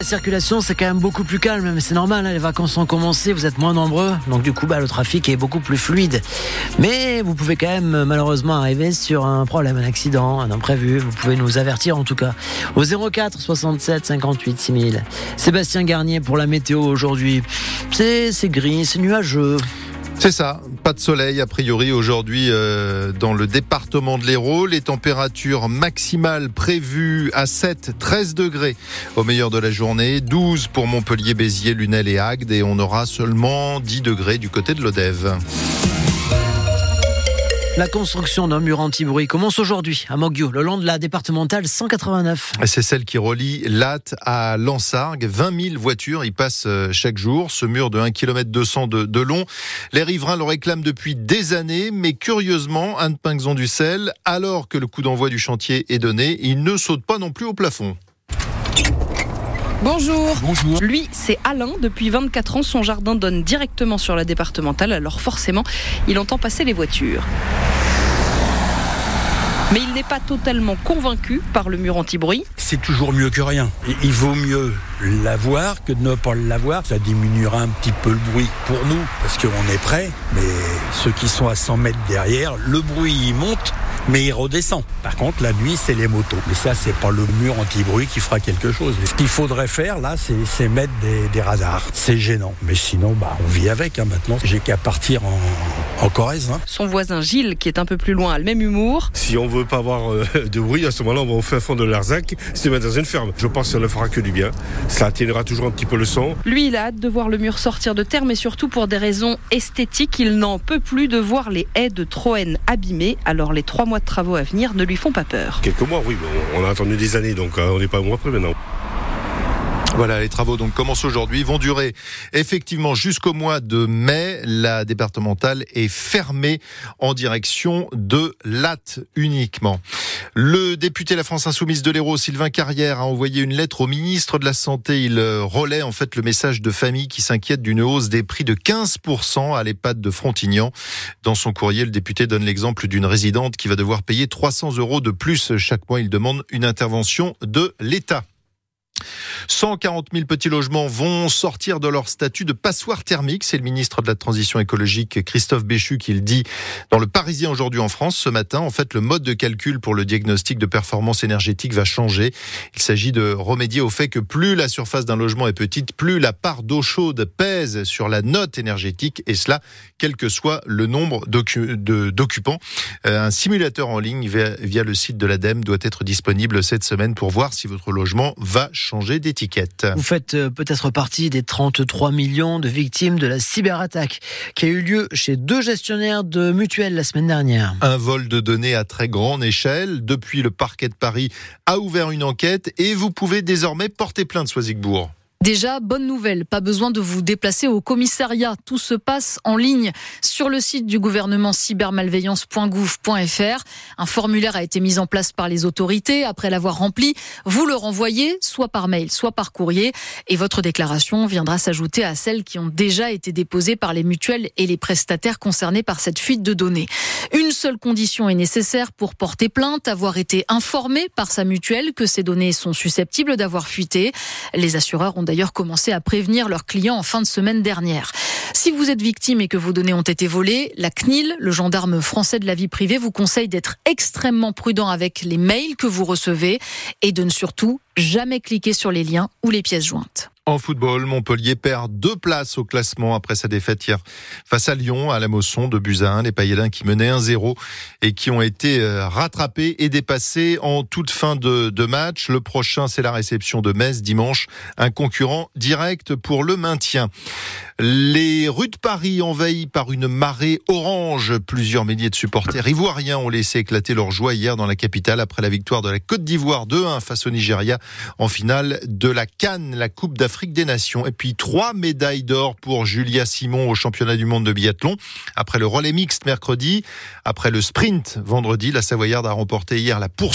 La circulation, c'est quand même beaucoup plus calme, mais c'est normal, hein, les vacances ont commencé, vous êtes moins nombreux, donc du coup, bah, le trafic est beaucoup plus fluide. Mais vous pouvez quand même malheureusement arriver sur un problème, un accident, un imprévu. Vous pouvez nous avertir en tout cas au 04 67 58 6000. Sébastien Garnier pour la météo aujourd'hui. C'est c'est gris, c'est nuageux. C'est ça, pas de soleil a priori aujourd'hui euh, dans le département de l'Hérault. Les températures maximales prévues à 7, 13 degrés au meilleur de la journée, 12 pour Montpellier, Béziers, Lunel et Agde et on aura seulement 10 degrés du côté de l'Odève. La construction d'un mur anti-bruit commence aujourd'hui à Moguio, le long de la départementale 189. C'est celle qui relie Latte à Lansargues. 20 000 voitures y passent euh, chaque jour. Ce mur de 1 km 200 de, de long. Les riverains le réclament depuis des années, mais curieusement, Anne Pinxon du sel, alors que le coup d'envoi du chantier est donné, il ne saute pas non plus au plafond. Bonjour. Bonjour. Lui, c'est Alain. Depuis 24 ans, son jardin donne directement sur la départementale, alors forcément, il entend passer les voitures. Mais il n'est pas totalement convaincu par le mur anti-bruit. C'est toujours mieux que rien. Il vaut mieux l'avoir que de ne pas l'avoir. Ça diminuera un petit peu le bruit pour nous, parce qu'on est prêt. Mais ceux qui sont à 100 mètres derrière, le bruit monte mais il redescend. Par contre, la nuit, c'est les motos. Mais ça, c'est pas le mur anti-bruit qui fera quelque chose. Ce qu'il faudrait faire, là, c'est mettre des, des radars. C'est gênant. Mais sinon, bah, on vit avec. Hein, maintenant, j'ai qu'à partir en, en Corrèze. Hein. Son voisin Gilles, qui est un peu plus loin, a le même humour. Si on veut pas avoir euh, de bruit, à ce moment-là, on va au fin fond de l'Arzac, c'est mettre dans une ferme. Je pense que ça ne fera que du bien. Ça atténuera toujours un petit peu le son. Lui, il a hâte de voir le mur sortir de terre, mais surtout pour des raisons esthétiques. Il n'en peut plus de voir les haies de Troène abîmées. Alors, les trois mois de travaux à venir ne lui font pas peur. Quelques mois, oui, mais on a attendu des années, donc euh, on n'est pas un mois près maintenant. Voilà, les travaux donc commencent aujourd'hui, vont durer effectivement jusqu'au mois de mai. La départementale est fermée en direction de Latte uniquement. Le député La France Insoumise de l'Hérault, Sylvain Carrière, a envoyé une lettre au ministre de la Santé. Il relaie en fait le message de familles qui s'inquiètent d'une hausse des prix de 15% à l'EHPAD de Frontignan. Dans son courrier, le député donne l'exemple d'une résidente qui va devoir payer 300 euros de plus chaque mois. Il demande une intervention de l'État. 140 000 petits logements vont sortir de leur statut de passoire thermique. C'est le ministre de la Transition écologique, Christophe Béchu, qui le dit dans le Parisien aujourd'hui en France ce matin. En fait, le mode de calcul pour le diagnostic de performance énergétique va changer. Il s'agit de remédier au fait que plus la surface d'un logement est petite, plus la part d'eau chaude pèse sur la note énergétique, et cela, quel que soit le nombre d'occupants. Euh, un simulateur en ligne via le site de l'ADEME doit être disponible cette semaine pour voir si votre logement va changer d'étiquette. Vous faites euh, peut-être partie des 33 millions de victimes de la cyberattaque qui a eu lieu chez deux gestionnaires de mutuelles la semaine dernière. Un vol de données à très grande échelle. Depuis, le parquet de Paris a ouvert une enquête et vous pouvez désormais porter plainte, Soisigbourg. Déjà, bonne nouvelle, pas besoin de vous déplacer au commissariat. Tout se passe en ligne sur le site du gouvernement cybermalveillance.gouv.fr. Un formulaire a été mis en place par les autorités. Après l'avoir rempli, vous le renvoyez soit par mail, soit par courrier. Et votre déclaration viendra s'ajouter à celles qui ont déjà été déposées par les mutuelles et les prestataires concernés par cette fuite de données. Une seule condition est nécessaire pour porter plainte, avoir été informé par sa mutuelle que ces données sont susceptibles d'avoir fuité. Les assureurs ont d'ailleurs commencé à prévenir leurs clients en fin de semaine dernière. Si vous êtes victime et que vos données ont été volées, la CNIL, le gendarme français de la vie privée, vous conseille d'être extrêmement prudent avec les mails que vous recevez et de ne surtout jamais cliquer sur les liens ou les pièces jointes. En football, Montpellier perd deux places au classement après sa défaite hier face à Lyon, à la Mosson de Buzyn. Les Payadins qui menaient 1-0 et qui ont été euh, rattrapés et dépassés en toute fin de match. Le prochain, c'est la réception de Metz dimanche, un concurrent direct pour le maintien. Les rues de Paris envahies par une marée orange. Plusieurs milliers de supporters ivoiriens ont laissé éclater leur joie hier dans la capitale après la victoire de la Côte d'Ivoire 2-1 face au Nigeria en finale de la Cannes, la Coupe d'Afrique des Nations. Et puis trois médailles d'or pour Julia Simon au championnat du monde de biathlon. Après le relais mixte mercredi, après le sprint vendredi, la Savoyarde a remporté hier la poursuite